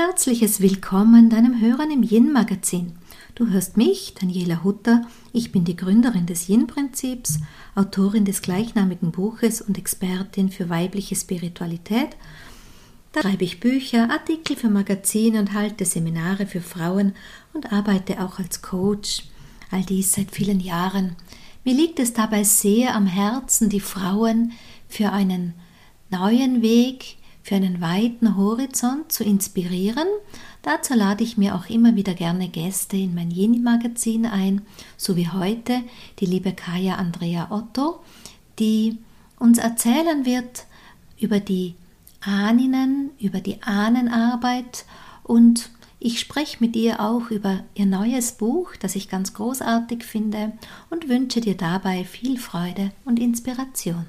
herzliches Willkommen deinem Hörern im Yin-Magazin. Du hörst mich, Daniela Hutter. Ich bin die Gründerin des Yin-Prinzips, Autorin des gleichnamigen Buches und Expertin für weibliche Spiritualität. Da schreibe ich Bücher, Artikel für Magazine und halte Seminare für Frauen und arbeite auch als Coach. All dies seit vielen Jahren. Mir liegt es dabei sehr am Herzen, die Frauen für einen neuen Weg, für einen weiten Horizont zu inspirieren. Dazu lade ich mir auch immer wieder gerne Gäste in mein Jeni-Magazin ein, so wie heute die liebe Kaya Andrea Otto, die uns erzählen wird über die Ahnen, über die Ahnenarbeit und ich spreche mit ihr auch über ihr neues Buch, das ich ganz großartig finde und wünsche dir dabei viel Freude und Inspiration.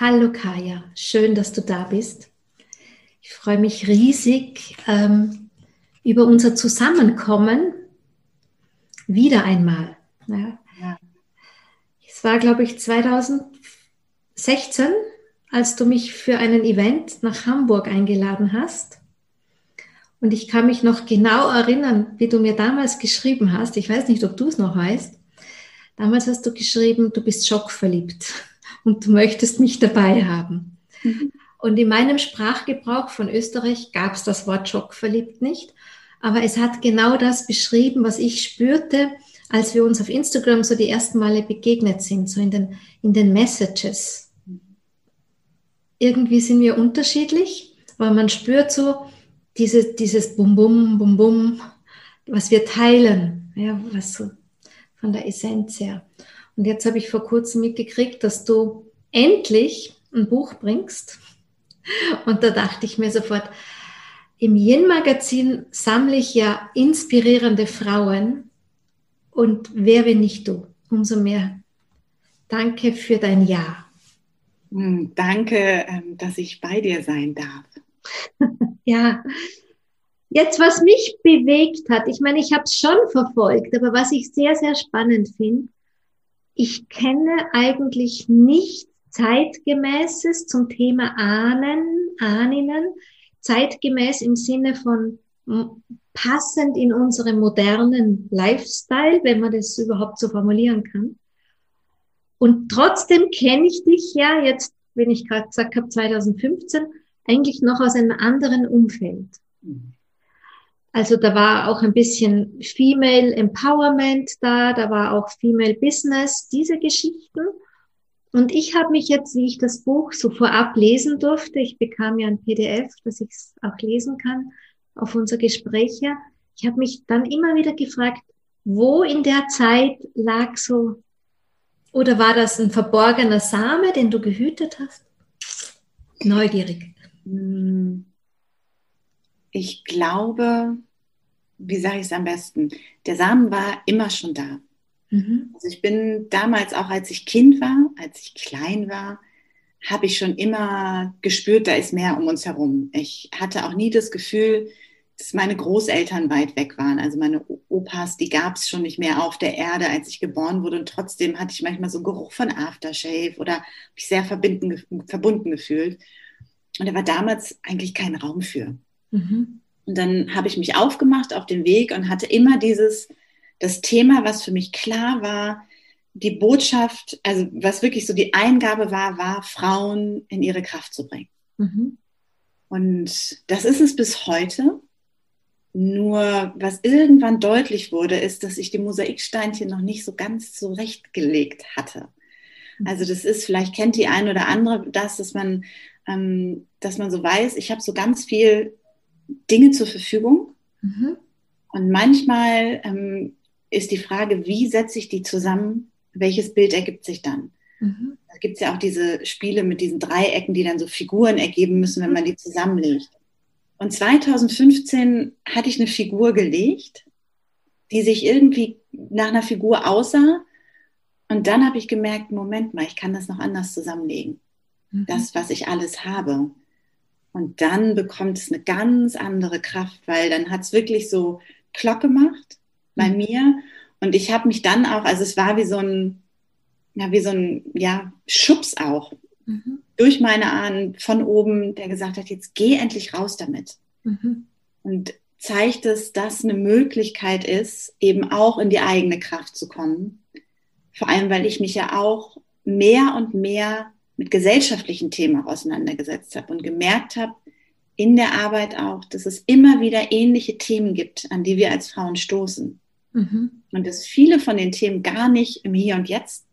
Hallo Kaya, schön, dass du da bist. Ich freue mich riesig ähm, über unser Zusammenkommen wieder einmal. Ja. Ja. Es war, glaube ich, 2016, als du mich für einen Event nach Hamburg eingeladen hast. Und ich kann mich noch genau erinnern, wie du mir damals geschrieben hast. Ich weiß nicht, ob du es noch weißt. Damals hast du geschrieben, du bist schockverliebt und du möchtest mich dabei haben. Mhm. Und in meinem Sprachgebrauch von Österreich gab es das Wort schockverliebt nicht, aber es hat genau das beschrieben, was ich spürte, als wir uns auf Instagram so die ersten Male begegnet sind, so in den, in den Messages. Irgendwie sind wir unterschiedlich, aber man spürt so diese, dieses Bum Bum Bum Bum, was wir teilen, ja, was so von der Essenz her. Und jetzt habe ich vor kurzem mitgekriegt, dass du endlich ein Buch bringst. Und da dachte ich mir sofort, im Yin-Magazin sammle ich ja inspirierende Frauen. Und wer, wenn nicht du? Umso mehr. Danke für dein Ja. Hm, danke, ähm, dass ich bei dir sein darf. ja, Jetzt, was mich bewegt hat, ich meine, ich habe es schon verfolgt, aber was ich sehr, sehr spannend finde, ich kenne eigentlich nicht zeitgemäßes zum Thema Ahnen, Ahninnen, zeitgemäß im Sinne von passend in unserem modernen Lifestyle, wenn man das überhaupt so formulieren kann. Und trotzdem kenne ich dich ja jetzt, wenn ich gerade gesagt habe, 2015, eigentlich noch aus einem anderen Umfeld. Mhm. Also da war auch ein bisschen Female Empowerment da, da war auch Female Business, diese Geschichten. Und ich habe mich jetzt, wie ich das Buch so vorab lesen durfte, ich bekam ja ein PDF, dass ich es auch lesen kann, auf unser Gespräch ja, ich habe mich dann immer wieder gefragt, wo in der Zeit lag so, oder war das ein verborgener Same, den du gehütet hast? Neugierig. Hm ich glaube, wie sage ich es am besten? Der Samen war immer schon da. Mhm. Also ich bin damals auch, als ich Kind war, als ich klein war, habe ich schon immer gespürt, da ist mehr um uns herum. Ich hatte auch nie das Gefühl, dass meine Großeltern weit weg waren. Also meine Opas, die gab es schon nicht mehr auf der Erde, als ich geboren wurde. Und trotzdem hatte ich manchmal so einen Geruch von Aftershave oder mich sehr verbunden gefühlt. Und da war damals eigentlich kein Raum für. Mhm. Und dann habe ich mich aufgemacht auf den Weg und hatte immer dieses, das Thema, was für mich klar war, die Botschaft, also was wirklich so die Eingabe war, war, Frauen in ihre Kraft zu bringen. Mhm. Und das ist es bis heute. Nur was irgendwann deutlich wurde, ist, dass ich die Mosaiksteinchen noch nicht so ganz zurechtgelegt hatte. Mhm. Also das ist, vielleicht kennt die ein oder andere das, dass man, ähm, dass man so weiß, ich habe so ganz viel Dinge zur Verfügung. Mhm. Und manchmal ähm, ist die Frage, wie setze ich die zusammen? Welches Bild ergibt sich dann? Mhm. Da gibt es ja auch diese Spiele mit diesen Dreiecken, die dann so Figuren ergeben müssen, wenn man die zusammenlegt. Und 2015 hatte ich eine Figur gelegt, die sich irgendwie nach einer Figur aussah. Und dann habe ich gemerkt, Moment mal, ich kann das noch anders zusammenlegen. Mhm. Das, was ich alles habe. Und dann bekommt es eine ganz andere Kraft, weil dann hat es wirklich so Klock gemacht bei mhm. mir. Und ich habe mich dann auch, also es war wie so ein, ja, wie so ein ja, Schubs auch mhm. durch meine Ahnen von oben, der gesagt hat, jetzt geh endlich raus damit. Mhm. Und zeigt es, dass eine Möglichkeit ist, eben auch in die eigene Kraft zu kommen. Vor allem, weil ich mich ja auch mehr und mehr mit gesellschaftlichen Themen auseinandergesetzt habe und gemerkt habe, in der Arbeit auch, dass es immer wieder ähnliche Themen gibt, an die wir als Frauen stoßen. Mhm. Und dass viele von den Themen gar nicht im Hier und Jetzt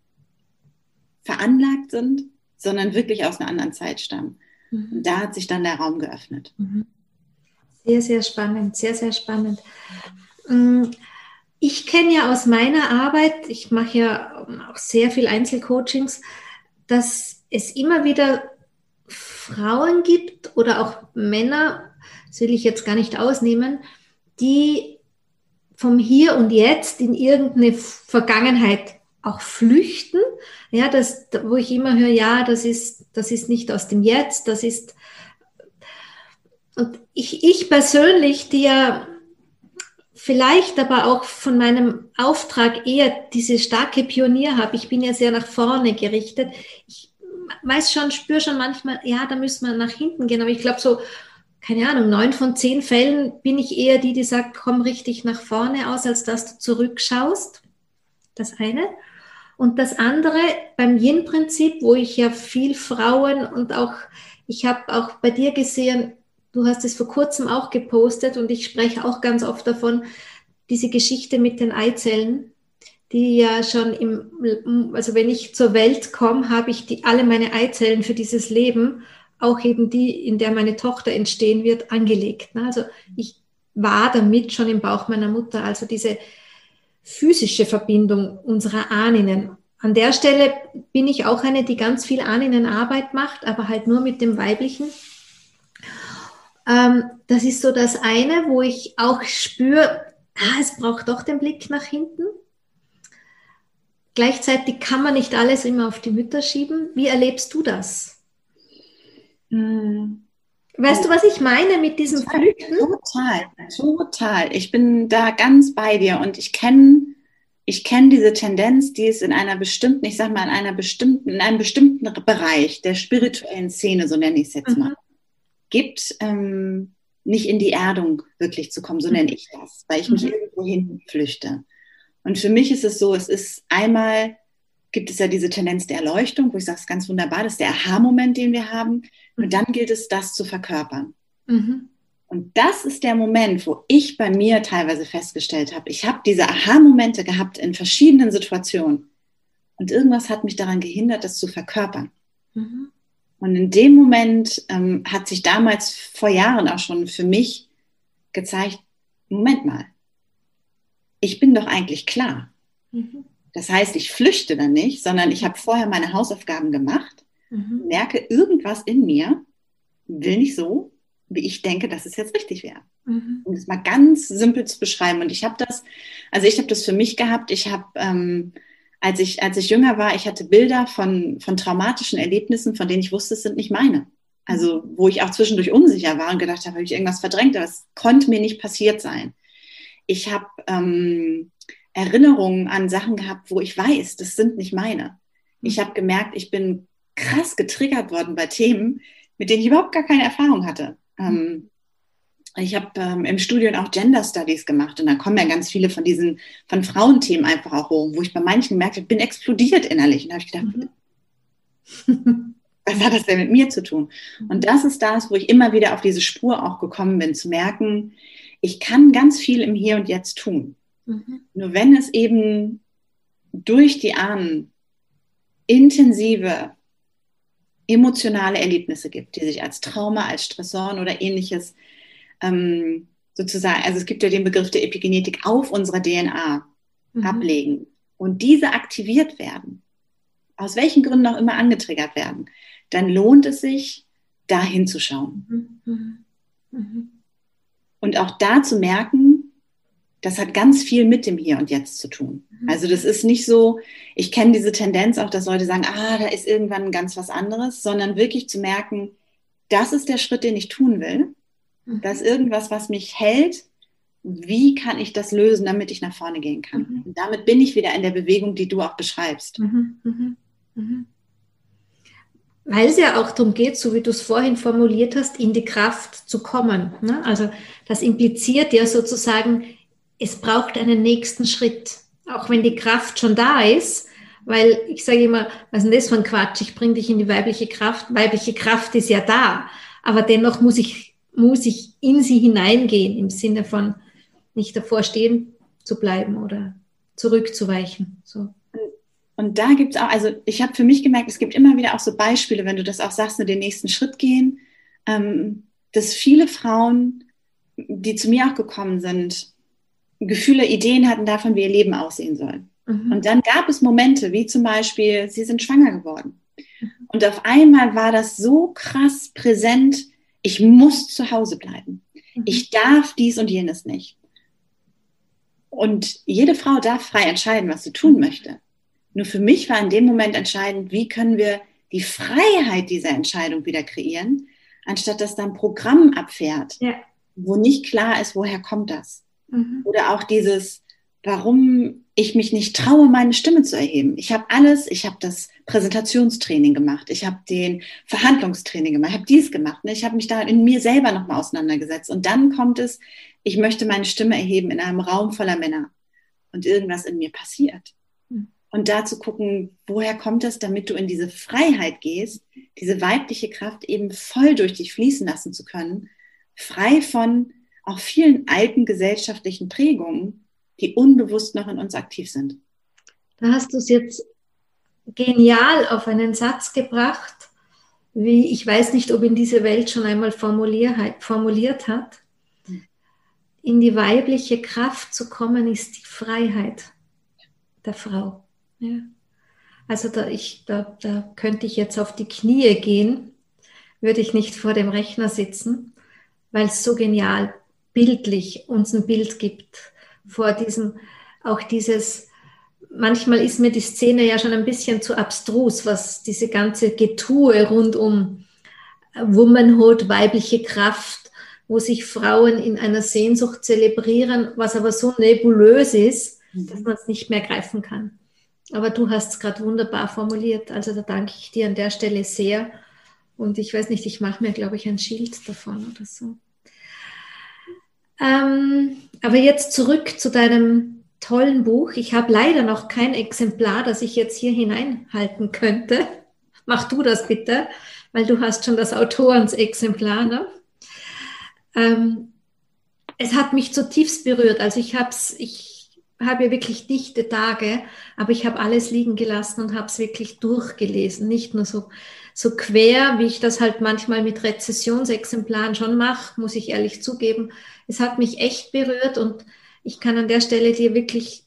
veranlagt sind, sondern wirklich aus einer anderen Zeit stammen. Mhm. Und da hat sich dann der Raum geöffnet. Mhm. Sehr, sehr spannend, sehr, sehr spannend. Mm, ich kenne ja aus meiner Arbeit, ich mache ja auch sehr viel Einzelcoachings, dass es immer wieder Frauen gibt oder auch Männer, das will ich jetzt gar nicht ausnehmen, die vom Hier und Jetzt in irgendeine Vergangenheit auch flüchten. Ja, das, wo ich immer höre, ja, das ist, das ist nicht aus dem Jetzt, das ist. Und ich, ich persönlich, die ja vielleicht aber auch von meinem Auftrag eher diese starke Pionier habe, ich bin ja sehr nach vorne gerichtet. Ich weiß schon, spüre schon manchmal, ja, da müssen wir nach hinten gehen, aber ich glaube so, keine Ahnung, neun von zehn Fällen bin ich eher die, die sagt, komm richtig nach vorne aus, als dass du zurückschaust. Das eine. Und das andere beim Yin-Prinzip, wo ich ja viel Frauen und auch, ich habe auch bei dir gesehen, du hast es vor kurzem auch gepostet und ich spreche auch ganz oft davon, diese Geschichte mit den Eizellen, die ja schon im, also wenn ich zur Welt komme, habe ich die, alle meine Eizellen für dieses Leben, auch eben die, in der meine Tochter entstehen wird, angelegt. Ne? Also ich war damit schon im Bauch meiner Mutter, also diese physische Verbindung unserer Ahnen. An der Stelle bin ich auch eine, die ganz viel Ahnenarbeit macht, aber halt nur mit dem Weiblichen. Ähm, das ist so das eine, wo ich auch spüre, ah, es braucht doch den Blick nach hinten. Gleichzeitig kann man nicht alles immer auf die Mütter schieben. Wie erlebst du das? Hm. Weißt du, was ich meine mit diesem Flüchten? Total, total. Ich bin da ganz bei dir und ich kenne ich kenne diese Tendenz, die es in einer bestimmten, ich sag mal, in einer bestimmten, in einem bestimmten Bereich der spirituellen Szene, so nenne ich es jetzt mhm. mal, gibt, ähm, nicht in die Erdung wirklich zu kommen, so nenne ich das, weil ich mich mhm. irgendwo hin flüchte. Und für mich ist es so, es ist einmal, gibt es ja diese Tendenz der Erleuchtung, wo ich sage, es ist ganz wunderbar, das ist der Aha-Moment, den wir haben. Und dann gilt es, das zu verkörpern. Mhm. Und das ist der Moment, wo ich bei mir teilweise festgestellt habe, ich habe diese Aha-Momente gehabt in verschiedenen Situationen. Und irgendwas hat mich daran gehindert, das zu verkörpern. Mhm. Und in dem Moment ähm, hat sich damals vor Jahren auch schon für mich gezeigt, Moment mal, ich bin doch eigentlich klar. Mhm. Das heißt, ich flüchte dann nicht, sondern ich habe vorher meine Hausaufgaben gemacht, mhm. merke, irgendwas in mir will nicht so, wie ich denke, dass es jetzt richtig wäre. Mhm. Um das mal ganz simpel zu beschreiben. Und ich habe das, also ich habe das für mich gehabt. Ich habe, ähm, als ich, als ich jünger war, ich hatte Bilder von, von traumatischen Erlebnissen, von denen ich wusste, es sind nicht meine. Also, wo ich auch zwischendurch unsicher war und gedacht habe, habe ich irgendwas verdrängt, aber es konnte mir nicht passiert sein ich habe ähm, Erinnerungen an Sachen gehabt, wo ich weiß, das sind nicht meine. Ich habe gemerkt, ich bin krass getriggert worden bei Themen, mit denen ich überhaupt gar keine Erfahrung hatte. Ähm, ich habe ähm, im Studium auch Gender Studies gemacht und da kommen ja ganz viele von diesen von Frauenthemen einfach auch hoch, wo ich bei manchen gemerkt habe, ich bin explodiert innerlich und habe ich gedacht, mhm. was hat das denn mit mir zu tun? Und das ist das, wo ich immer wieder auf diese Spur auch gekommen bin, zu merken, ich kann ganz viel im Hier und Jetzt tun. Mhm. Nur wenn es eben durch die Ahnen intensive emotionale Erlebnisse gibt, die sich als Trauma, als Stressoren oder ähnliches ähm, sozusagen, also es gibt ja den Begriff der Epigenetik auf unserer DNA mhm. ablegen und diese aktiviert werden, aus welchen Gründen auch immer angetriggert werden, dann lohnt es sich, da hinzuschauen. Mhm. Mhm. Und auch da zu merken, das hat ganz viel mit dem Hier und Jetzt zu tun. Mhm. Also das ist nicht so, ich kenne diese Tendenz auch, dass Leute sagen, ah, da ist irgendwann ganz was anderes, sondern wirklich zu merken, das ist der Schritt, den ich tun will. Mhm. Das ist irgendwas, was mich hält. Wie kann ich das lösen, damit ich nach vorne gehen kann? Mhm. Und damit bin ich wieder in der Bewegung, die du auch beschreibst. Mhm. Mhm. mhm. Weil es ja auch darum geht, so wie du es vorhin formuliert hast, in die Kraft zu kommen. Ne? Also das impliziert ja sozusagen, es braucht einen nächsten Schritt, auch wenn die Kraft schon da ist, weil ich sage immer, was ist denn das für ein Quatsch? Ich bringe dich in die weibliche Kraft. Weibliche Kraft ist ja da, aber dennoch muss ich, muss ich in sie hineingehen im Sinne von nicht davor stehen zu bleiben oder zurückzuweichen. So. Und da gibt es auch, also ich habe für mich gemerkt, es gibt immer wieder auch so Beispiele, wenn du das auch sagst, nur den nächsten Schritt gehen, ähm, dass viele Frauen, die zu mir auch gekommen sind, Gefühle, Ideen hatten davon, wie ihr Leben aussehen soll. Mhm. Und dann gab es Momente, wie zum Beispiel, sie sind schwanger geworden. Mhm. Und auf einmal war das so krass präsent, ich muss zu Hause bleiben. Mhm. Ich darf dies und jenes nicht. Und jede Frau darf frei entscheiden, was sie tun möchte. Nur für mich war in dem Moment entscheidend, wie können wir die Freiheit dieser Entscheidung wieder kreieren, anstatt dass da ein Programm abfährt, ja. wo nicht klar ist, woher kommt das. Mhm. Oder auch dieses, warum ich mich nicht traue, meine Stimme zu erheben. Ich habe alles, ich habe das Präsentationstraining gemacht, ich habe den Verhandlungstraining gemacht, ich habe dies gemacht, ne? ich habe mich da in mir selber nochmal auseinandergesetzt. Und dann kommt es, ich möchte meine Stimme erheben in einem Raum voller Männer und irgendwas in mir passiert und da zu gucken, woher kommt das, damit du in diese Freiheit gehst, diese weibliche Kraft eben voll durch dich fließen lassen zu können, frei von auch vielen alten gesellschaftlichen Prägungen, die unbewusst noch in uns aktiv sind. Da hast du es jetzt genial auf einen Satz gebracht, wie ich weiß nicht, ob ihn diese Welt schon einmal formuliert hat. In die weibliche Kraft zu kommen, ist die Freiheit der Frau. Ja. Also da, ich, da, da könnte ich jetzt auf die Knie gehen, würde ich nicht vor dem Rechner sitzen, weil es so genial bildlich uns ein Bild gibt vor diesem, auch dieses, manchmal ist mir die Szene ja schon ein bisschen zu abstrus, was diese ganze Getue rund um Womanhood, weibliche Kraft, wo sich Frauen in einer Sehnsucht zelebrieren, was aber so nebulös ist, dass man es nicht mehr greifen kann. Aber du hast es gerade wunderbar formuliert. Also da danke ich dir an der Stelle sehr. Und ich weiß nicht, ich mache mir, glaube ich, ein Schild davon oder so. Ähm, aber jetzt zurück zu deinem tollen Buch. Ich habe leider noch kein Exemplar, das ich jetzt hier hineinhalten könnte. Mach du das bitte, weil du hast schon das Autorensexemplar. Ne? Ähm, es hat mich zutiefst berührt. Also ich habe es, ich habe ja wirklich dichte Tage, aber ich habe alles liegen gelassen und habe es wirklich durchgelesen. Nicht nur so, so quer, wie ich das halt manchmal mit Rezessionsexemplaren schon mache, muss ich ehrlich zugeben. Es hat mich echt berührt und ich kann an der Stelle dir wirklich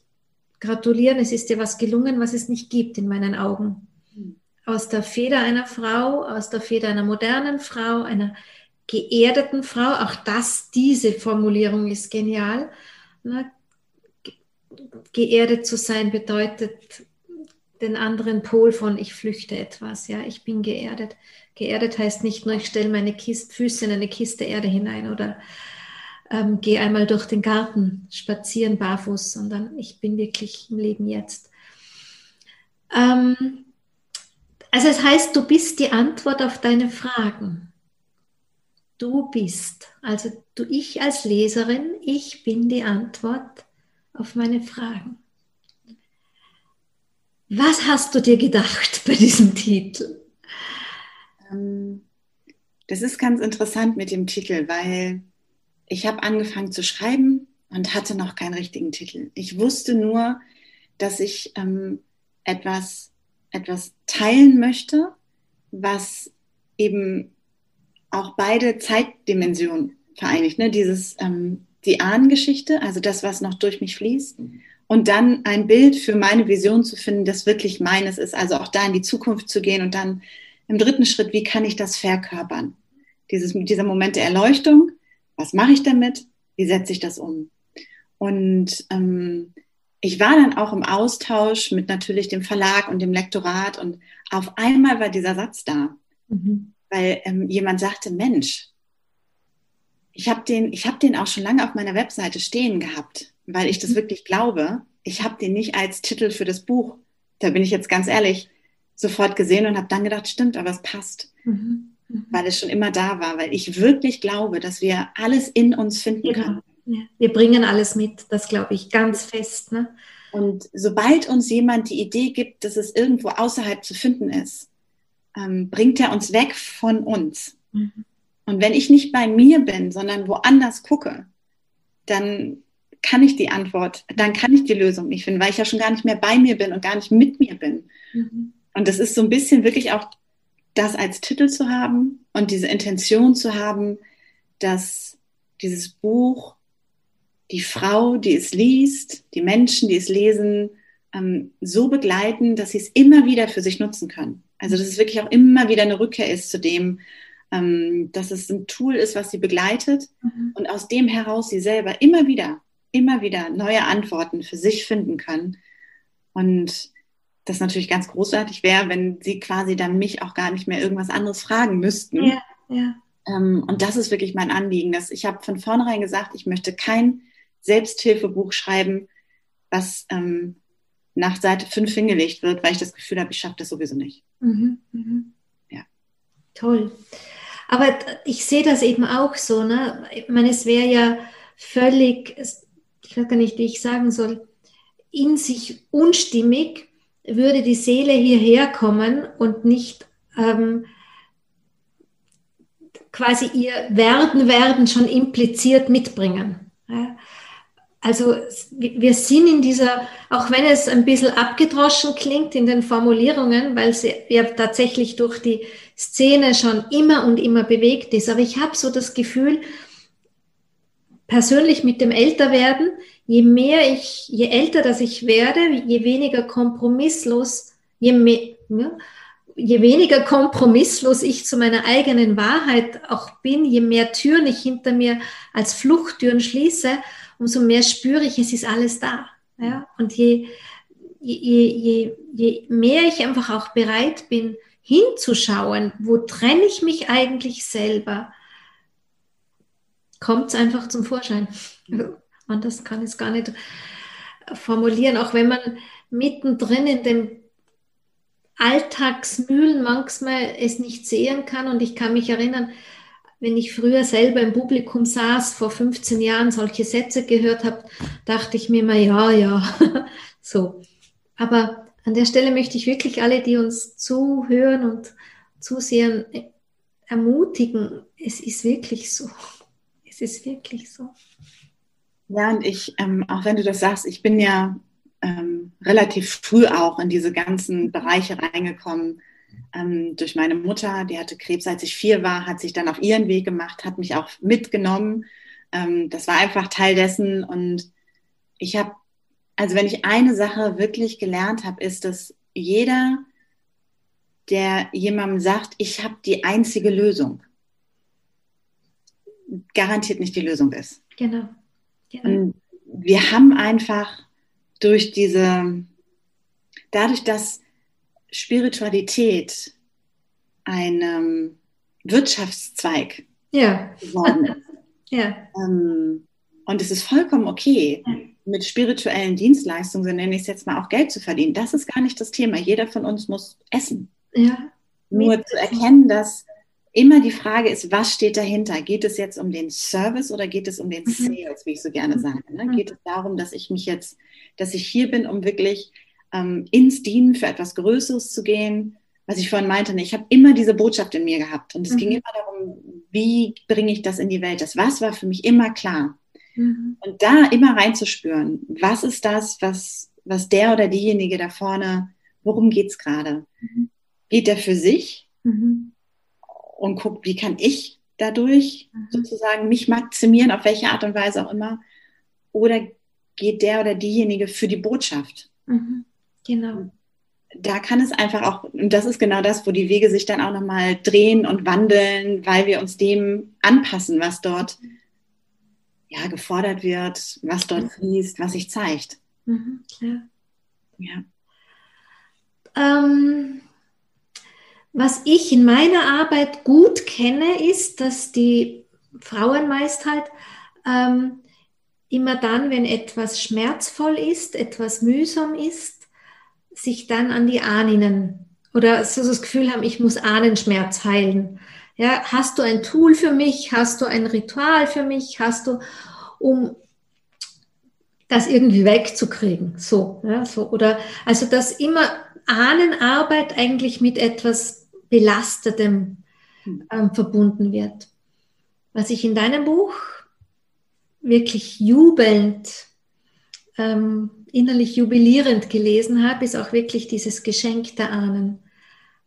gratulieren. Es ist dir was gelungen, was es nicht gibt in meinen Augen. Aus der Feder einer Frau, aus der Feder einer modernen Frau, einer geerdeten Frau, auch das, diese Formulierung ist genial geerdet zu sein bedeutet den anderen Pol von ich flüchte etwas, ja, ich bin geerdet. Geerdet heißt nicht nur, ich stelle meine Kiste, Füße in eine Kiste Erde hinein oder ähm, gehe einmal durch den Garten spazieren barfuß, sondern ich bin wirklich im Leben jetzt. Ähm, also es heißt, du bist die Antwort auf deine Fragen. Du bist, also du ich als Leserin, ich bin die Antwort auf meine Fragen. Was hast du dir gedacht bei diesem Titel? Ähm, das ist ganz interessant mit dem Titel, weil ich habe angefangen zu schreiben und hatte noch keinen richtigen Titel. Ich wusste nur, dass ich ähm, etwas, etwas teilen möchte, was eben auch beide Zeitdimensionen vereinigt. Ne? Dieses ähm, die Ahnengeschichte, also das, was noch durch mich fließt. Und dann ein Bild für meine Vision zu finden, das wirklich meines ist. Also auch da in die Zukunft zu gehen und dann im dritten Schritt, wie kann ich das verkörpern? Dieses, dieser Moment der Erleuchtung, was mache ich damit? Wie setze ich das um? Und ähm, ich war dann auch im Austausch mit natürlich dem Verlag und dem Lektorat und auf einmal war dieser Satz da, mhm. weil ähm, jemand sagte, Mensch, ich habe den, hab den auch schon lange auf meiner Webseite stehen gehabt, weil ich das mhm. wirklich glaube. Ich habe den nicht als Titel für das Buch, da bin ich jetzt ganz ehrlich, sofort gesehen und habe dann gedacht, stimmt, aber es passt. Mhm. Mhm. Weil es schon immer da war, weil ich wirklich glaube, dass wir alles in uns finden genau. können. Ja. Wir bringen alles mit, das glaube ich ganz fest. Ne? Und sobald uns jemand die Idee gibt, dass es irgendwo außerhalb zu finden ist, ähm, bringt er uns weg von uns. Mhm. Und wenn ich nicht bei mir bin, sondern woanders gucke, dann kann ich die Antwort, dann kann ich die Lösung nicht finden, weil ich ja schon gar nicht mehr bei mir bin und gar nicht mit mir bin. Mhm. Und das ist so ein bisschen wirklich auch das als Titel zu haben und diese Intention zu haben, dass dieses Buch die Frau, die es liest, die Menschen, die es lesen, ähm, so begleiten, dass sie es immer wieder für sich nutzen können. Also dass es wirklich auch immer wieder eine Rückkehr ist zu dem, ähm, dass es ein Tool ist, was sie begleitet mhm. und aus dem heraus sie selber immer wieder, immer wieder neue Antworten für sich finden können. Und das natürlich ganz großartig wäre, wenn sie quasi dann mich auch gar nicht mehr irgendwas anderes fragen müssten. Ja, ja. Ähm, und das ist wirklich mein Anliegen. Dass ich habe von vornherein gesagt, ich möchte kein Selbsthilfebuch schreiben, was ähm, nach Seite 5 hingelegt wird, weil ich das Gefühl habe, ich schaffe das sowieso nicht. Mhm, mhm. Ja. Toll. Aber ich sehe das eben auch so. Ne? Ich meine, es wäre ja völlig, ich weiß gar nicht, wie ich sagen soll, in sich unstimmig, würde die Seele hierher kommen und nicht ähm, quasi ihr Werden, Werden schon impliziert mitbringen. Ja? Also wir sind in dieser, auch wenn es ein bisschen abgedroschen klingt in den Formulierungen, weil sie ja tatsächlich durch die Szene schon immer und immer bewegt ist, aber ich habe so das Gefühl, persönlich mit dem Älterwerden, je mehr ich, je älter das ich werde, je weniger kompromisslos, je mehr, ja, je weniger kompromisslos ich zu meiner eigenen Wahrheit auch bin, je mehr Türen ich hinter mir als Fluchttüren schließe, umso mehr spüre ich, es ist alles da. Ja? Und je, je, je, je mehr ich einfach auch bereit bin, hinzuschauen, wo trenne ich mich eigentlich selber, kommt es einfach zum Vorschein. Anders kann ich es gar nicht formulieren, auch wenn man mittendrin in dem Alltagsmühlen manchmal es nicht sehen kann. Und ich kann mich erinnern, wenn ich früher selber im Publikum saß, vor 15 Jahren solche Sätze gehört habe, dachte ich mir immer, ja, ja, so. Aber an der Stelle möchte ich wirklich alle, die uns zuhören und zusehen, ermutigen. Es ist wirklich so. Es ist wirklich so. Ja, und ich, ähm, auch wenn du das sagst, ich bin ja ähm, relativ früh auch in diese ganzen Bereiche reingekommen ähm, durch meine Mutter, die hatte Krebs, als ich vier war, hat sich dann auf ihren Weg gemacht, hat mich auch mitgenommen. Ähm, das war einfach Teil dessen. Und ich habe, also wenn ich eine Sache wirklich gelernt habe, ist, dass jeder, der jemandem sagt, ich habe die einzige Lösung, garantiert nicht die Lösung ist. Genau. genau. Und wir haben einfach durch diese, dadurch, dass Spiritualität ein ähm, Wirtschaftszweig ja. geworden ist. ja. Ähm, und es ist vollkommen okay, mit spirituellen Dienstleistungen, so nenne ich es jetzt mal, auch Geld zu verdienen. Das ist gar nicht das Thema. Jeder von uns muss essen. Ja. Nur zu erkennen, dass immer die Frage ist, was steht dahinter? Geht es jetzt um den Service oder geht es um den mhm. Sales, wie ich so gerne sage? Ne? Mhm. Geht es darum, dass ich mich jetzt, dass ich hier bin, um wirklich ähm, ins Dienen für etwas Größeres zu gehen. Was ich vorhin meinte, ne, ich habe immer diese Botschaft in mir gehabt und es mhm. ging immer darum, wie bringe ich das in die Welt. Das Was war für mich immer klar. Mhm. Und da immer reinzuspüren, was ist das, was, was der oder diejenige da vorne, worum geht es gerade? Mhm. Geht der für sich mhm. und guckt, wie kann ich dadurch mhm. sozusagen mich maximieren, auf welche Art und Weise auch immer? Oder geht der oder diejenige für die Botschaft? Mhm. Genau. Da kann es einfach auch, und das ist genau das, wo die Wege sich dann auch nochmal drehen und wandeln, weil wir uns dem anpassen, was dort ja, gefordert wird, was dort fließt, was sich zeigt. Mhm, klar. Ja. Ähm, was ich in meiner Arbeit gut kenne, ist, dass die Frauen meist halt ähm, immer dann, wenn etwas schmerzvoll ist, etwas mühsam ist, sich dann an die Ahnen oder so das Gefühl haben, ich muss Ahnenschmerz heilen. Ja, hast du ein Tool für mich? Hast du ein Ritual für mich? Hast du, um das irgendwie wegzukriegen? So, ja, so. Oder, also, dass immer Ahnenarbeit eigentlich mit etwas Belastetem ähm, verbunden wird. Was ich in deinem Buch wirklich jubelnd, ähm, innerlich jubilierend gelesen habe, ist auch wirklich dieses Geschenk der Ahnen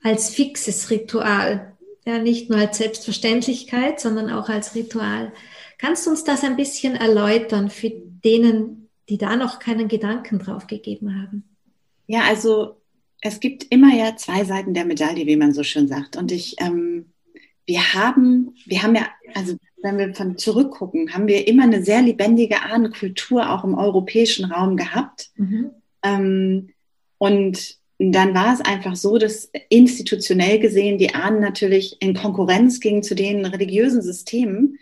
als fixes Ritual. Ja, nicht nur als Selbstverständlichkeit, sondern auch als Ritual. Kannst du uns das ein bisschen erläutern für denen, die da noch keinen Gedanken drauf gegeben haben? Ja, also es gibt immer ja zwei Seiten der Medaille, wie man so schön sagt. Und ich, ähm, wir haben, wir haben ja, also wenn wir von zurückgucken, haben wir immer eine sehr lebendige Ahnenkultur auch im europäischen Raum gehabt. Mhm. Ähm, und dann war es einfach so, dass institutionell gesehen die Ahnen natürlich in Konkurrenz gingen zu den religiösen Systemen,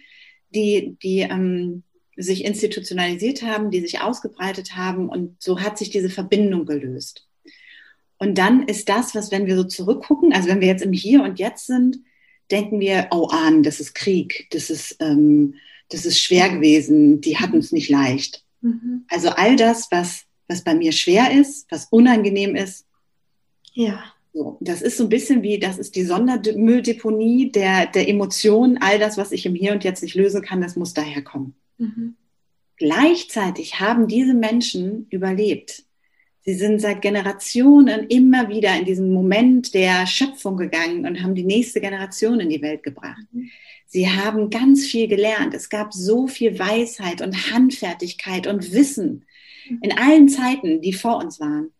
die, die ähm, sich institutionalisiert haben, die sich ausgebreitet haben. Und so hat sich diese Verbindung gelöst. Und dann ist das, was, wenn wir so zurückgucken, also wenn wir jetzt im Hier und Jetzt sind, denken wir, oh Ahnen, das ist Krieg, das ist, ähm, das ist schwer gewesen, die hatten es nicht leicht. Mhm. Also all das, was, was bei mir schwer ist, was unangenehm ist, ja. So, das ist so ein bisschen wie, das ist die Sondermülldeponie der, der Emotionen, all das, was ich im Hier und Jetzt nicht lösen kann, das muss daherkommen. Mhm. Gleichzeitig haben diese Menschen überlebt. Sie sind seit Generationen immer wieder in diesen Moment der Schöpfung gegangen und haben die nächste Generation in die Welt gebracht. Mhm. Sie haben ganz viel gelernt. Es gab so viel Weisheit und Handfertigkeit und Wissen mhm. in allen Zeiten, die vor uns waren.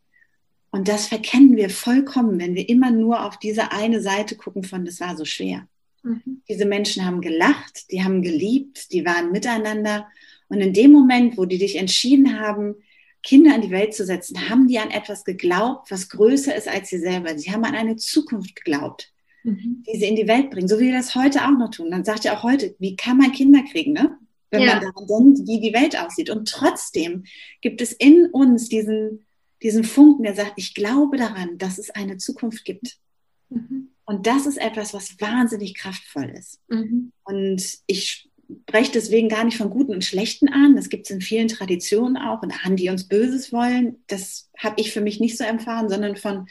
Und das verkennen wir vollkommen, wenn wir immer nur auf diese eine Seite gucken von, das war so schwer. Mhm. Diese Menschen haben gelacht, die haben geliebt, die waren miteinander. Und in dem Moment, wo die dich entschieden haben, Kinder in die Welt zu setzen, haben die an etwas geglaubt, was größer ist als sie selber. Sie haben an eine Zukunft geglaubt, mhm. die sie in die Welt bringen, so wie wir das heute auch noch tun. Dann sagt ihr auch heute, wie kann man Kinder kriegen, ne? wenn ja. man daran denkt, wie die Welt aussieht. Und trotzdem gibt es in uns diesen, diesen Funken, der sagt, ich glaube daran, dass es eine Zukunft gibt. Mhm. Und das ist etwas, was wahnsinnig kraftvoll ist. Mhm. Und ich spreche deswegen gar nicht von guten und schlechten Ahnen. Das gibt es in vielen Traditionen auch. Und Ahnen, die uns Böses wollen, das habe ich für mich nicht so erfahren, sondern von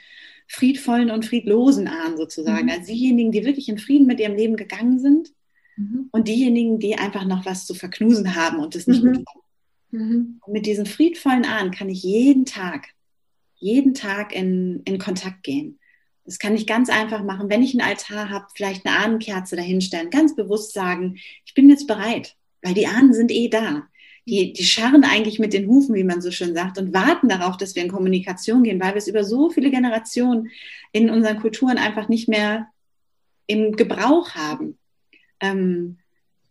friedvollen und friedlosen Ahnen sozusagen. Mhm. Also diejenigen, die wirklich in Frieden mit ihrem Leben gegangen sind mhm. und diejenigen, die einfach noch was zu verknusen haben und es nicht mhm. Mhm. Und mit diesen friedvollen Ahnen kann ich jeden Tag, jeden Tag in, in Kontakt gehen. Das kann ich ganz einfach machen. Wenn ich einen Altar habe, vielleicht eine Ahnenkerze dahinstellen, ganz bewusst sagen, ich bin jetzt bereit, weil die Ahnen sind eh da. Die, die scharren eigentlich mit den Hufen, wie man so schön sagt, und warten darauf, dass wir in Kommunikation gehen, weil wir es über so viele Generationen in unseren Kulturen einfach nicht mehr im Gebrauch haben. Ähm,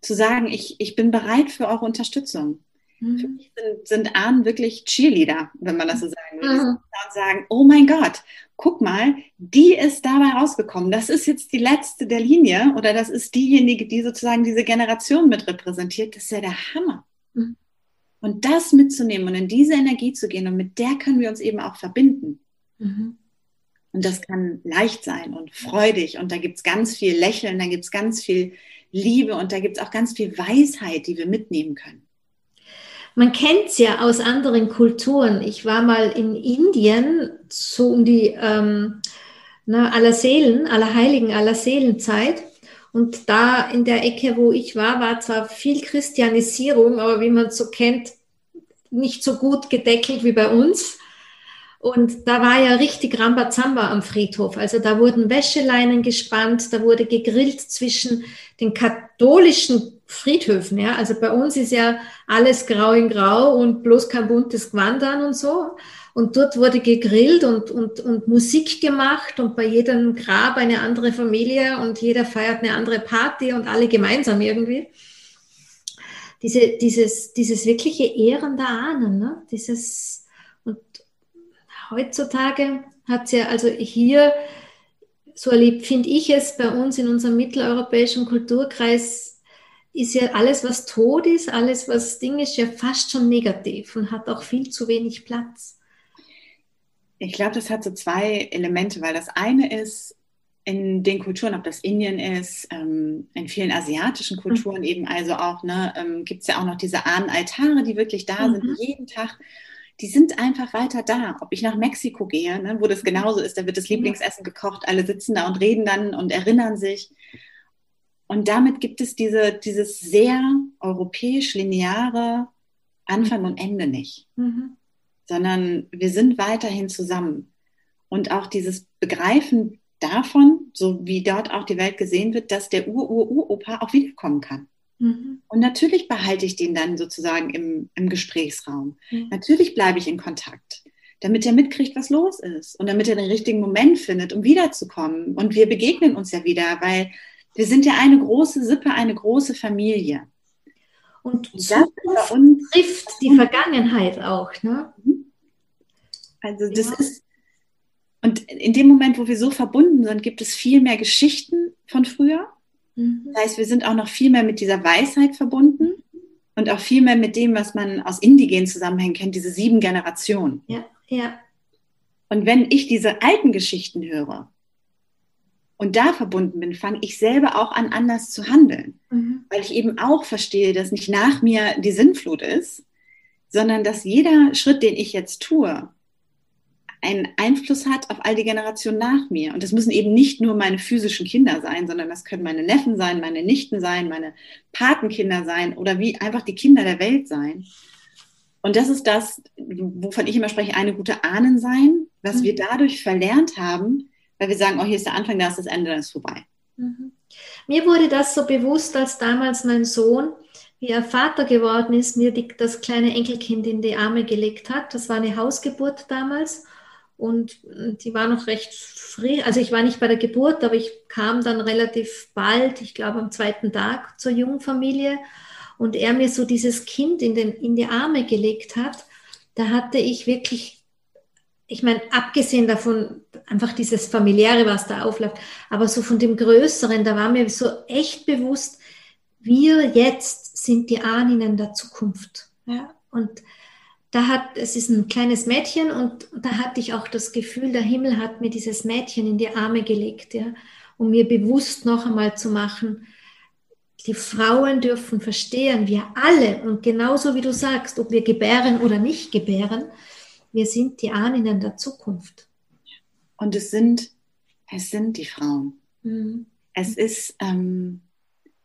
zu sagen, ich, ich bin bereit für eure Unterstützung. Mhm. Für mich sind, sind Ahnen wirklich Cheerleader, wenn man das so sagen will. Mhm. Und sagen, oh mein Gott, guck mal, die ist dabei rausgekommen. Das ist jetzt die letzte der Linie oder das ist diejenige, die sozusagen diese Generation mit repräsentiert. Das ist ja der Hammer. Mhm. Und das mitzunehmen und in diese Energie zu gehen und mit der können wir uns eben auch verbinden. Mhm. Und das kann leicht sein und freudig und da gibt es ganz viel Lächeln, da gibt es ganz viel Liebe und da gibt es auch ganz viel Weisheit, die wir mitnehmen können. Man kennt es ja aus anderen Kulturen. Ich war mal in Indien, so um die ähm, na, aller Seelen, aller Heiligen, aller Seelenzeit. Und da in der Ecke, wo ich war, war zwar viel Christianisierung, aber wie man so kennt, nicht so gut gedeckelt wie bei uns. Und da war ja richtig Rambazamba am Friedhof. Also da wurden Wäscheleinen gespannt, da wurde gegrillt zwischen den katholischen Friedhöfen. Ja? Also bei uns ist ja alles grau in grau und bloß kein buntes Gewandern und so. Und dort wurde gegrillt und, und, und Musik gemacht und bei jedem Grab eine andere Familie und jeder feiert eine andere Party und alle gemeinsam irgendwie. Diese, dieses, dieses wirkliche Ehren der Ahnen, ne? dieses, und heutzutage hat es ja also hier so erlebt, finde ich es bei uns in unserem mitteleuropäischen Kulturkreis, ist ja alles, was tot ist, alles, was Ding ist, ja fast schon negativ und hat auch viel zu wenig Platz. Ich glaube, das hat so zwei Elemente, weil das eine ist, in den Kulturen, ob das Indien ist, ähm, in vielen asiatischen mhm. Kulturen mhm. eben also auch, ne, ähm, gibt es ja auch noch diese Ahnenaltare, die wirklich da mhm. sind, jeden Tag. Die sind einfach weiter da. Ob ich nach Mexiko gehe, ne, wo das genauso ist, da wird das Lieblingsessen gekocht, alle sitzen da und reden dann und erinnern sich. Und damit gibt es diese, dieses sehr europäisch lineare Anfang und Ende nicht, mhm. sondern wir sind weiterhin zusammen. Und auch dieses Begreifen davon, so wie dort auch die Welt gesehen wird, dass der Ur-Ur-Uropa auch wiederkommen kann. Mhm. Und natürlich behalte ich den dann sozusagen im, im Gesprächsraum. Mhm. Natürlich bleibe ich in Kontakt, damit er mitkriegt, was los ist und damit er den richtigen Moment findet, um wiederzukommen. Und wir begegnen uns ja wieder, weil wir sind ja eine große Sippe, eine große Familie. Und, das uns trifft die Vergangenheit auch. Ne? Mhm. Also das ja. ist und in dem Moment, wo wir so verbunden sind, gibt es viel mehr Geschichten von früher. Mhm. Das heißt, wir sind auch noch viel mehr mit dieser Weisheit verbunden und auch viel mehr mit dem, was man aus indigenen Zusammenhängen kennt, diese sieben Generationen. Ja, ja. Und wenn ich diese alten Geschichten höre und da verbunden bin, fange ich selber auch an, anders zu handeln. Mhm. Weil ich eben auch verstehe, dass nicht nach mir die Sinnflut ist, sondern dass jeder Schritt, den ich jetzt tue, einen Einfluss hat auf all die Generationen nach mir. Und das müssen eben nicht nur meine physischen Kinder sein, sondern das können meine Neffen sein, meine Nichten sein, meine Patenkinder sein oder wie einfach die Kinder der Welt sein. Und das ist das, wovon ich immer spreche, eine gute Ahnen sein, was mhm. wir dadurch verlernt haben, weil wir sagen, oh, hier ist der Anfang, da ist das Ende, dann ist vorbei. Mhm. Mir wurde das so bewusst, als damals mein Sohn, wie er Vater geworden ist, mir die, das kleine Enkelkind in die Arme gelegt hat. Das war eine Hausgeburt damals. Und die war noch recht früh, also ich war nicht bei der Geburt, aber ich kam dann relativ bald, ich glaube am zweiten Tag zur Jungfamilie und er mir so dieses Kind in, den, in die Arme gelegt hat, da hatte ich wirklich, ich meine, abgesehen davon, einfach dieses familiäre, was da aufläuft, aber so von dem Größeren, da war mir so echt bewusst, wir jetzt sind die Ahnen der Zukunft. Ja? Und da hat, es ist ein kleines Mädchen und da hatte ich auch das Gefühl, der Himmel hat mir dieses Mädchen in die Arme gelegt, ja, um mir bewusst noch einmal zu machen, die Frauen dürfen verstehen, wir alle, und genauso wie du sagst, ob wir gebären oder nicht gebären, wir sind die Ahnen der Zukunft. Und es sind, es sind die Frauen. Mhm. Es ist, ähm,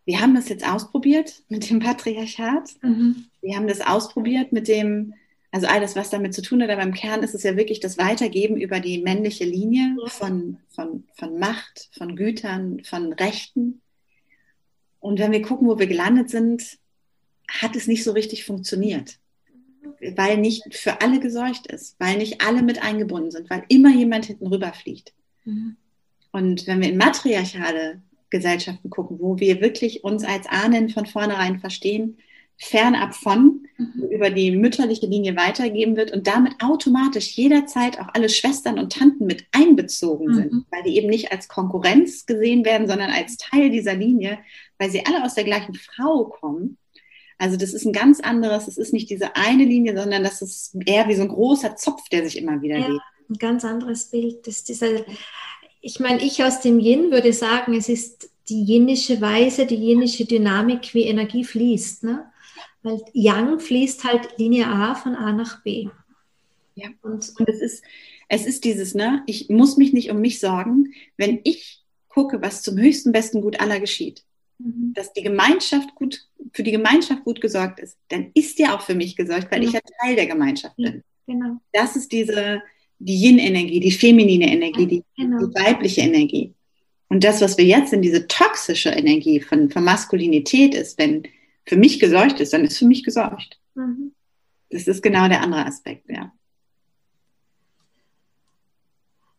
wir haben das jetzt ausprobiert mit dem Patriarchat. Mhm. Wir haben das ausprobiert mit dem, also alles, was damit zu tun hat, aber im Kern ist es ja wirklich das Weitergeben über die männliche Linie von, von, von Macht, von Gütern, von Rechten. Und wenn wir gucken, wo wir gelandet sind, hat es nicht so richtig funktioniert. Weil nicht für alle gesorgt ist, weil nicht alle mit eingebunden sind, weil immer jemand hinten rüberfliegt. Mhm. Und wenn wir in matriarchale Gesellschaften gucken, wo wir wirklich uns als Ahnen von vornherein verstehen, fernab von mhm. über die mütterliche Linie weitergeben wird und damit automatisch jederzeit auch alle Schwestern und Tanten mit einbezogen mhm. sind, weil die eben nicht als Konkurrenz gesehen werden, sondern als Teil dieser Linie, weil sie alle aus der gleichen Frau kommen. Also das ist ein ganz anderes, es ist nicht diese eine Linie, sondern das ist eher wie so ein großer Zopf, der sich immer wieder ja, geht. Ein ganz anderes Bild. Das, dieser, ich meine, ich aus dem Yin würde sagen, es ist die jenische Weise, die jenische Dynamik, wie Energie fließt. Ne? Weil Yang fließt halt linear von A nach B. Ja, und, und es ist, es ist dieses, ne, ich muss mich nicht um mich sorgen, wenn ich gucke, was zum höchsten besten Gut aller geschieht. Mhm. Dass die Gemeinschaft gut, für die Gemeinschaft gut gesorgt ist, dann ist ja auch für mich gesorgt, weil genau. ich ja Teil der Gemeinschaft bin. Genau. Das ist diese, die Yin-Energie, die feminine Energie, die, genau. die weibliche Energie. Und das, was wir jetzt in diese toxische Energie von, von Maskulinität ist, wenn für mich gesorgt ist, dann ist für mich gesorgt. Mhm. Das ist genau der andere Aspekt, ja.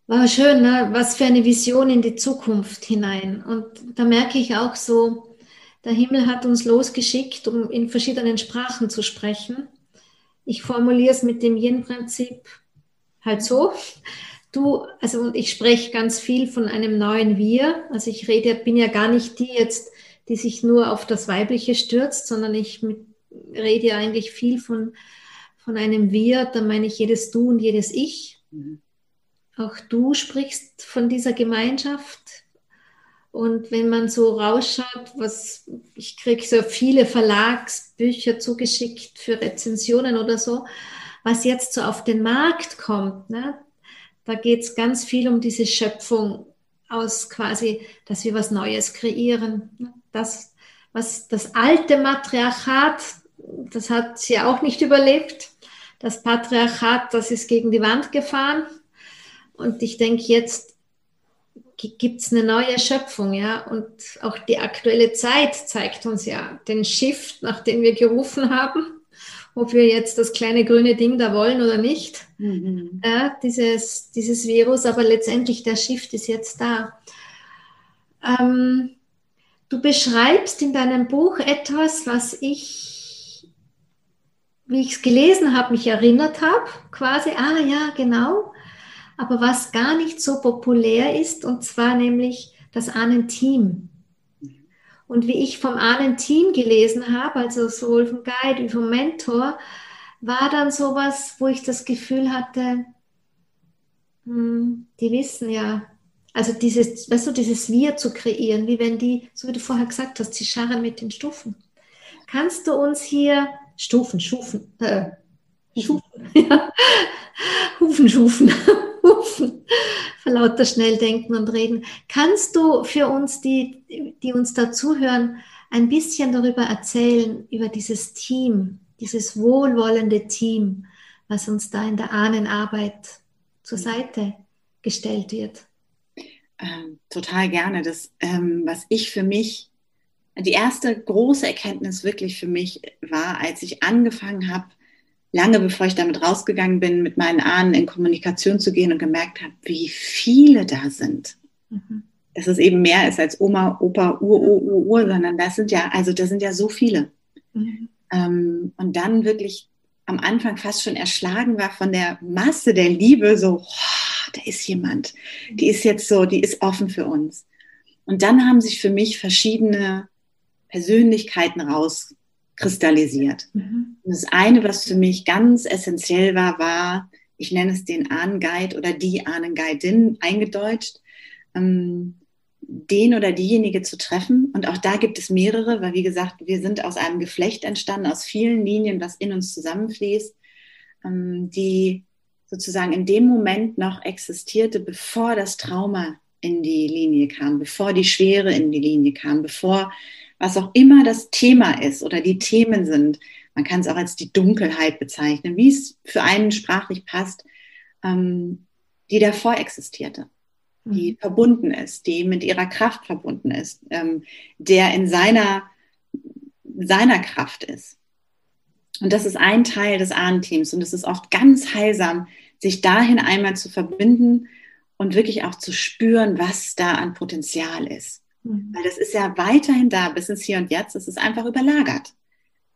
War schön, ne? was für eine Vision in die Zukunft hinein. Und da merke ich auch so, der Himmel hat uns losgeschickt, um in verschiedenen Sprachen zu sprechen. Ich formuliere es mit dem Yin-Prinzip halt so. Du, also ich spreche ganz viel von einem neuen Wir. Also ich rede, bin ja gar nicht die jetzt, die sich nur auf das Weibliche stürzt, sondern ich mit, rede ja eigentlich viel von, von einem Wir, da meine ich jedes Du und jedes Ich. Mhm. Auch du sprichst von dieser Gemeinschaft. Und wenn man so rausschaut, was ich kriege so viele Verlagsbücher zugeschickt für Rezensionen oder so, was jetzt so auf den Markt kommt, ne? da geht es ganz viel um diese Schöpfung aus quasi, dass wir was Neues kreieren. Ne? Das, was das alte Matriarchat, das hat sie auch nicht überlebt. Das Patriarchat, das ist gegen die Wand gefahren. Und ich denke, jetzt gibt es eine neue Schöpfung, ja. Und auch die aktuelle Zeit zeigt uns ja den Shift, nach dem wir gerufen haben, ob wir jetzt das kleine grüne Ding da wollen oder nicht. Mhm. Ja, dieses, dieses Virus, aber letztendlich der Shift ist jetzt da. Ähm, du beschreibst in deinem Buch etwas, was ich, wie ich es gelesen habe, mich erinnert habe, quasi, ah ja, genau aber was gar nicht so populär ist, und zwar nämlich das Ahnenteam. Und wie ich vom Ahnenteam gelesen habe, also sowohl vom Guide wie vom Mentor, war dann sowas, wo ich das Gefühl hatte, hm, die wissen ja, also dieses, weißt du, dieses Wir zu kreieren, wie wenn die, so wie du vorher gesagt hast, die scharren mit den Stufen. Kannst du uns hier Stufen, Stufen, äh, Schufen, ja, Hufen, Schufen, Hufen, vor lauter Schnelldenken und Reden. Kannst du für uns, die, die uns da zuhören, ein bisschen darüber erzählen, über dieses Team, dieses wohlwollende Team, was uns da in der Ahnenarbeit zur Seite gestellt wird? Ähm, total gerne. Das, ähm, was ich für mich, die erste große Erkenntnis wirklich für mich war, als ich angefangen habe, lange bevor ich damit rausgegangen bin, mit meinen Ahnen in Kommunikation zu gehen und gemerkt habe, wie viele da sind. Mhm. Dass es eben mehr ist als Oma, Opa, Ur, Ur, Ur, Ur, sondern das sind ja, also das sind ja so viele. Mhm. Ähm, und dann wirklich am Anfang fast schon erschlagen war von der Masse der Liebe, so, oh, da ist jemand, die ist jetzt so, die ist offen für uns. Und dann haben sich für mich verschiedene Persönlichkeiten raus kristallisiert. Mhm. Das eine, was für mich ganz essentiell war, war, ich nenne es den Ahnenguide oder die Ahnenguidin eingedeutscht, ähm, den oder diejenige zu treffen. Und auch da gibt es mehrere, weil wie gesagt, wir sind aus einem Geflecht entstanden, aus vielen Linien, was in uns zusammenfließt, ähm, die sozusagen in dem Moment noch existierte, bevor das Trauma in die Linie kam, bevor die Schwere in die Linie kam, bevor was auch immer das Thema ist oder die Themen sind. Man kann es auch als die Dunkelheit bezeichnen, wie es für einen sprachlich passt, ähm, die davor existierte, die mhm. verbunden ist, die mit ihrer Kraft verbunden ist, ähm, der in seiner, seiner Kraft ist. Und das ist ein Teil des Ahnenteams und es ist oft ganz heilsam, sich dahin einmal zu verbinden und wirklich auch zu spüren, was da an Potenzial ist. Mhm. Weil das ist ja weiterhin da bis ins Hier und Jetzt. Es ist einfach überlagert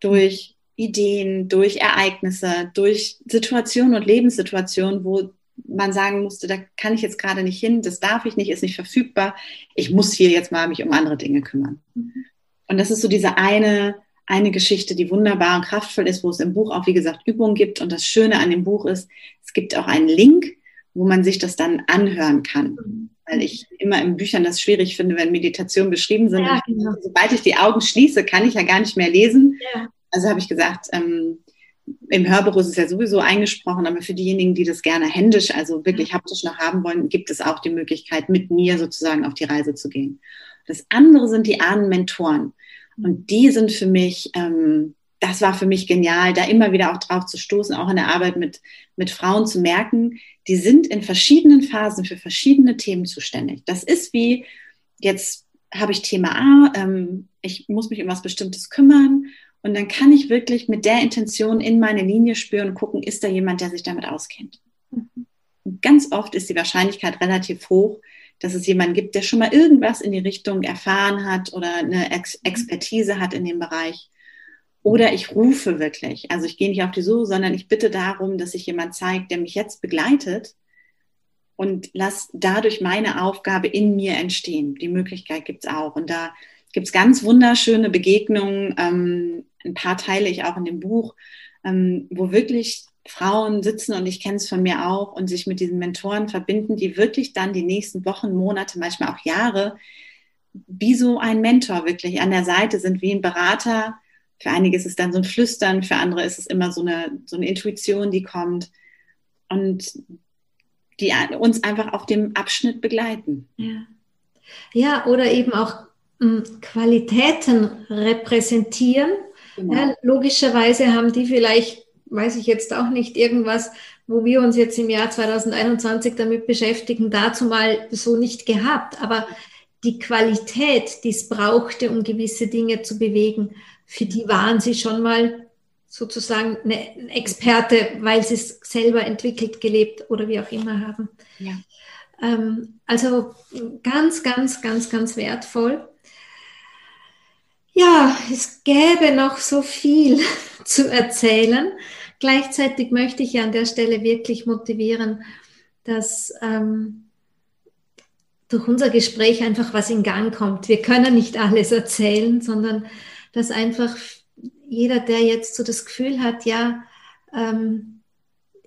durch Ideen, durch Ereignisse, durch Situationen und Lebenssituationen, wo man sagen musste, da kann ich jetzt gerade nicht hin, das darf ich nicht, ist nicht verfügbar. Ich muss hier jetzt mal mich um andere Dinge kümmern. Mhm. Und das ist so diese eine, eine Geschichte, die wunderbar und kraftvoll ist, wo es im Buch auch, wie gesagt, Übungen gibt. Und das Schöne an dem Buch ist, es gibt auch einen Link, wo man sich das dann anhören kann. Mhm weil ich immer in Büchern das schwierig finde, wenn Meditationen beschrieben sind. Ja, genau. Sobald ich die Augen schließe, kann ich ja gar nicht mehr lesen. Ja. Also habe ich gesagt, ähm, im Hörbuch ist es ja sowieso eingesprochen, aber für diejenigen, die das gerne händisch, also wirklich haptisch noch haben wollen, gibt es auch die Möglichkeit, mit mir sozusagen auf die Reise zu gehen. Das andere sind die Ahnen-Mentoren. Und die sind für mich, ähm, das war für mich genial, da immer wieder auch drauf zu stoßen, auch in der Arbeit mit, mit Frauen zu merken, die sind in verschiedenen Phasen für verschiedene Themen zuständig. Das ist wie, jetzt habe ich Thema A, ähm, ich muss mich um was Bestimmtes kümmern und dann kann ich wirklich mit der Intention in meine Linie spüren und gucken, ist da jemand, der sich damit auskennt. Mhm. ganz oft ist die Wahrscheinlichkeit relativ hoch, dass es jemanden gibt, der schon mal irgendwas in die Richtung erfahren hat oder eine Ex Expertise hat in dem Bereich. Oder ich rufe wirklich. Also ich gehe nicht auf die Suche, sondern ich bitte darum, dass sich jemand zeigt, der mich jetzt begleitet und lass dadurch meine Aufgabe in mir entstehen. Die Möglichkeit gibt es auch. Und da gibt es ganz wunderschöne Begegnungen. Ähm, ein paar teile ich auch in dem Buch, ähm, wo wirklich Frauen sitzen und ich kenne es von mir auch und sich mit diesen Mentoren verbinden, die wirklich dann die nächsten Wochen, Monate, manchmal auch Jahre wie so ein Mentor wirklich an der Seite sind, wie ein Berater. Für einige ist es dann so ein Flüstern, für andere ist es immer so eine, so eine Intuition, die kommt und die uns einfach auf dem Abschnitt begleiten. Ja, ja oder eben auch hm, Qualitäten repräsentieren. Genau. Ja, logischerweise haben die vielleicht, weiß ich jetzt auch nicht, irgendwas, wo wir uns jetzt im Jahr 2021 damit beschäftigen, dazu mal so nicht gehabt. Aber die Qualität, die es brauchte, um gewisse Dinge zu bewegen, für die waren sie schon mal sozusagen eine Experte, weil sie es selber entwickelt, gelebt oder wie auch immer haben. Ja. Ähm, also ganz, ganz, ganz, ganz wertvoll. Ja, es gäbe noch so viel zu erzählen. Gleichzeitig möchte ich ja an der Stelle wirklich motivieren, dass ähm, durch unser Gespräch einfach was in Gang kommt. Wir können nicht alles erzählen, sondern dass einfach jeder, der jetzt so das Gefühl hat, ja, ähm,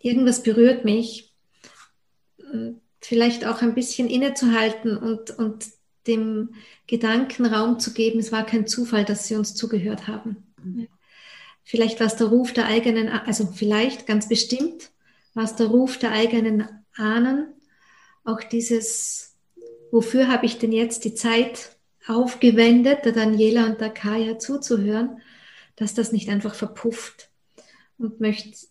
irgendwas berührt mich, vielleicht auch ein bisschen innezuhalten und, und dem Gedanken Raum zu geben, es war kein Zufall, dass sie uns zugehört haben. Mhm. Vielleicht war es der Ruf der eigenen, also vielleicht ganz bestimmt war es der Ruf der eigenen Ahnen, auch dieses wofür habe ich denn jetzt die Zeit aufgewendet, der Daniela und der Kaya zuzuhören, dass das nicht einfach verpufft. Und möchte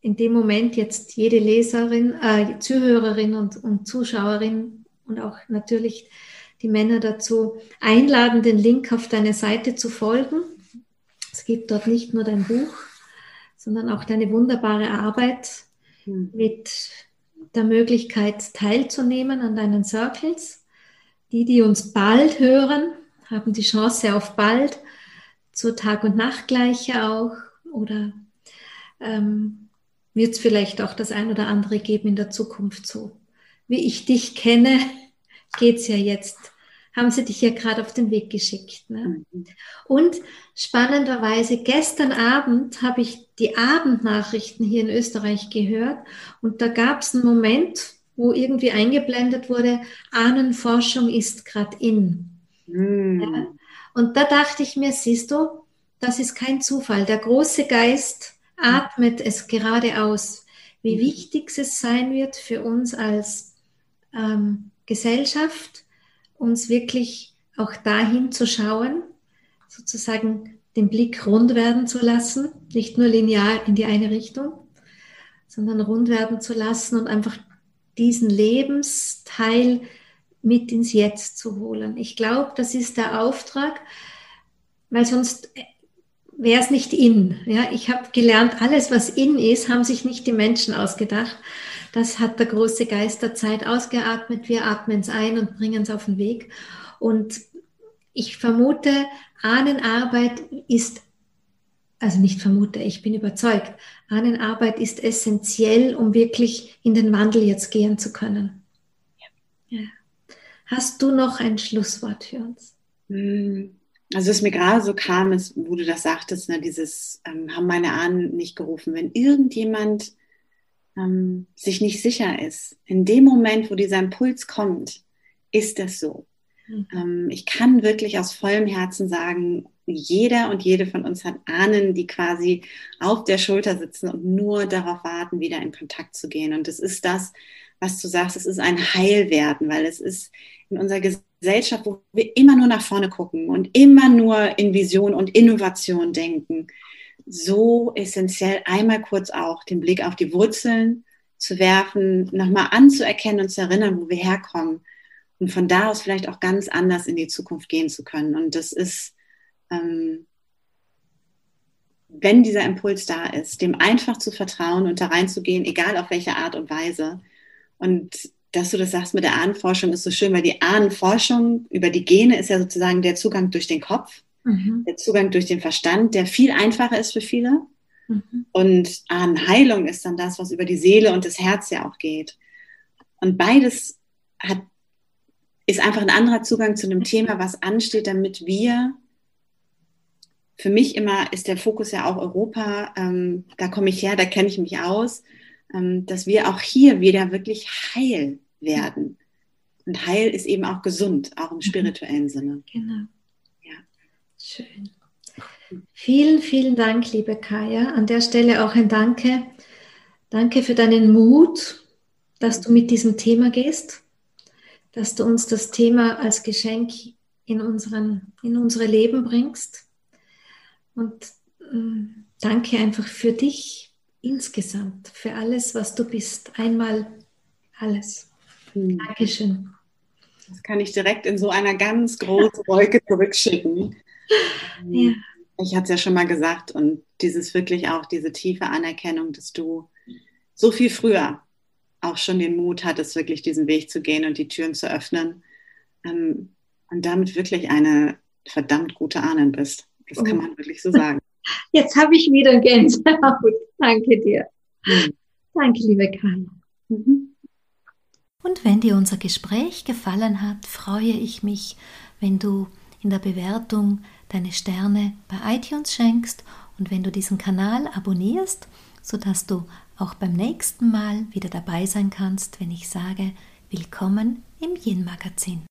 in dem Moment jetzt jede Leserin, äh, Zuhörerin und, und Zuschauerin und auch natürlich die Männer dazu einladen, den Link auf deine Seite zu folgen. Es gibt dort nicht nur dein Buch, sondern auch deine wunderbare Arbeit hm. mit der Möglichkeit teilzunehmen an deinen Circles. Die, die uns bald hören, haben die Chance auf bald, zur Tag- und Nachtgleiche auch. Oder ähm, wird es vielleicht auch das ein oder andere geben in der Zukunft so. Wie ich dich kenne, geht es ja jetzt. Haben sie dich ja gerade auf den Weg geschickt. Ne? Mhm. Und spannenderweise, gestern Abend habe ich die Abendnachrichten hier in Österreich gehört und da gab es einen Moment, wo irgendwie eingeblendet wurde, Ahnenforschung ist gerade in. Mm. Ja? Und da dachte ich mir, siehst du, das ist kein Zufall. Der große Geist atmet es gerade aus, wie wichtig es sein wird für uns als ähm, Gesellschaft, uns wirklich auch dahin zu schauen, sozusagen den Blick rund werden zu lassen, nicht nur linear in die eine Richtung, sondern rund werden zu lassen und einfach diesen Lebensteil mit ins Jetzt zu holen. Ich glaube, das ist der Auftrag, weil sonst wäre es nicht in. Ja, ich habe gelernt, alles, was in ist, haben sich nicht die Menschen ausgedacht. Das hat der große Geist der Zeit ausgeatmet. Wir atmen es ein und bringen es auf den Weg. Und ich vermute, Ahnenarbeit ist also nicht vermute, ich bin überzeugt, Ahnenarbeit ist essentiell, um wirklich in den Wandel jetzt gehen zu können. Ja. Ja. Hast du noch ein Schlusswort für uns? Hm. Also was mir gerade so kam, ist, wo du das sagtest, ne, dieses ähm, haben meine Ahnen nicht gerufen. Wenn irgendjemand ähm, sich nicht sicher ist, in dem Moment, wo dieser Impuls kommt, ist das so. Mhm. Ähm, ich kann wirklich aus vollem Herzen sagen, jeder und jede von uns hat Ahnen, die quasi auf der Schulter sitzen und nur darauf warten, wieder in Kontakt zu gehen. Und es ist das, was du sagst, es ist ein Heilwerden, weil es ist in unserer Gesellschaft, wo wir immer nur nach vorne gucken und immer nur in Vision und Innovation denken, so essentiell einmal kurz auch den Blick auf die Wurzeln zu werfen, nochmal anzuerkennen und zu erinnern, wo wir herkommen und von da aus vielleicht auch ganz anders in die Zukunft gehen zu können. Und das ist ähm, wenn dieser Impuls da ist, dem einfach zu vertrauen und da reinzugehen, egal auf welche Art und Weise. Und dass du das sagst mit der Ahnenforschung ist so schön, weil die Ahnenforschung über die Gene ist ja sozusagen der Zugang durch den Kopf, mhm. der Zugang durch den Verstand, der viel einfacher ist für viele. Mhm. Und Ahnenheilung ist dann das, was über die Seele und das Herz ja auch geht. Und beides hat, ist einfach ein anderer Zugang zu einem Thema, was ansteht, damit wir für mich immer ist der Fokus ja auch Europa. Ähm, da komme ich her, da kenne ich mich aus, ähm, dass wir auch hier wieder wirklich heil werden. Und heil ist eben auch gesund, auch im mhm. spirituellen Sinne. Genau. Ja. Schön. Vielen, vielen Dank, liebe Kaya. An der Stelle auch ein Danke. Danke für deinen Mut, dass du mit diesem Thema gehst, dass du uns das Thema als Geschenk in, unseren, in unsere Leben bringst. Und äh, danke einfach für dich insgesamt, für alles, was du bist. Einmal alles. Mhm. Dankeschön. Das kann ich direkt in so einer ganz großen Wolke zurückschicken. Ja. Ich hatte es ja schon mal gesagt und dieses wirklich auch, diese tiefe Anerkennung, dass du so viel früher auch schon den Mut hattest, wirklich diesen Weg zu gehen und die Türen zu öffnen ähm, und damit wirklich eine verdammt gute Ahnen bist. Das kann man wirklich so sagen. Jetzt habe ich wieder Gänsehaut. Danke dir. Mhm. Danke, liebe Karin. Mhm. Und wenn dir unser Gespräch gefallen hat, freue ich mich, wenn du in der Bewertung deine Sterne bei iTunes schenkst und wenn du diesen Kanal abonnierst, sodass du auch beim nächsten Mal wieder dabei sein kannst, wenn ich sage, willkommen im Yin Magazin.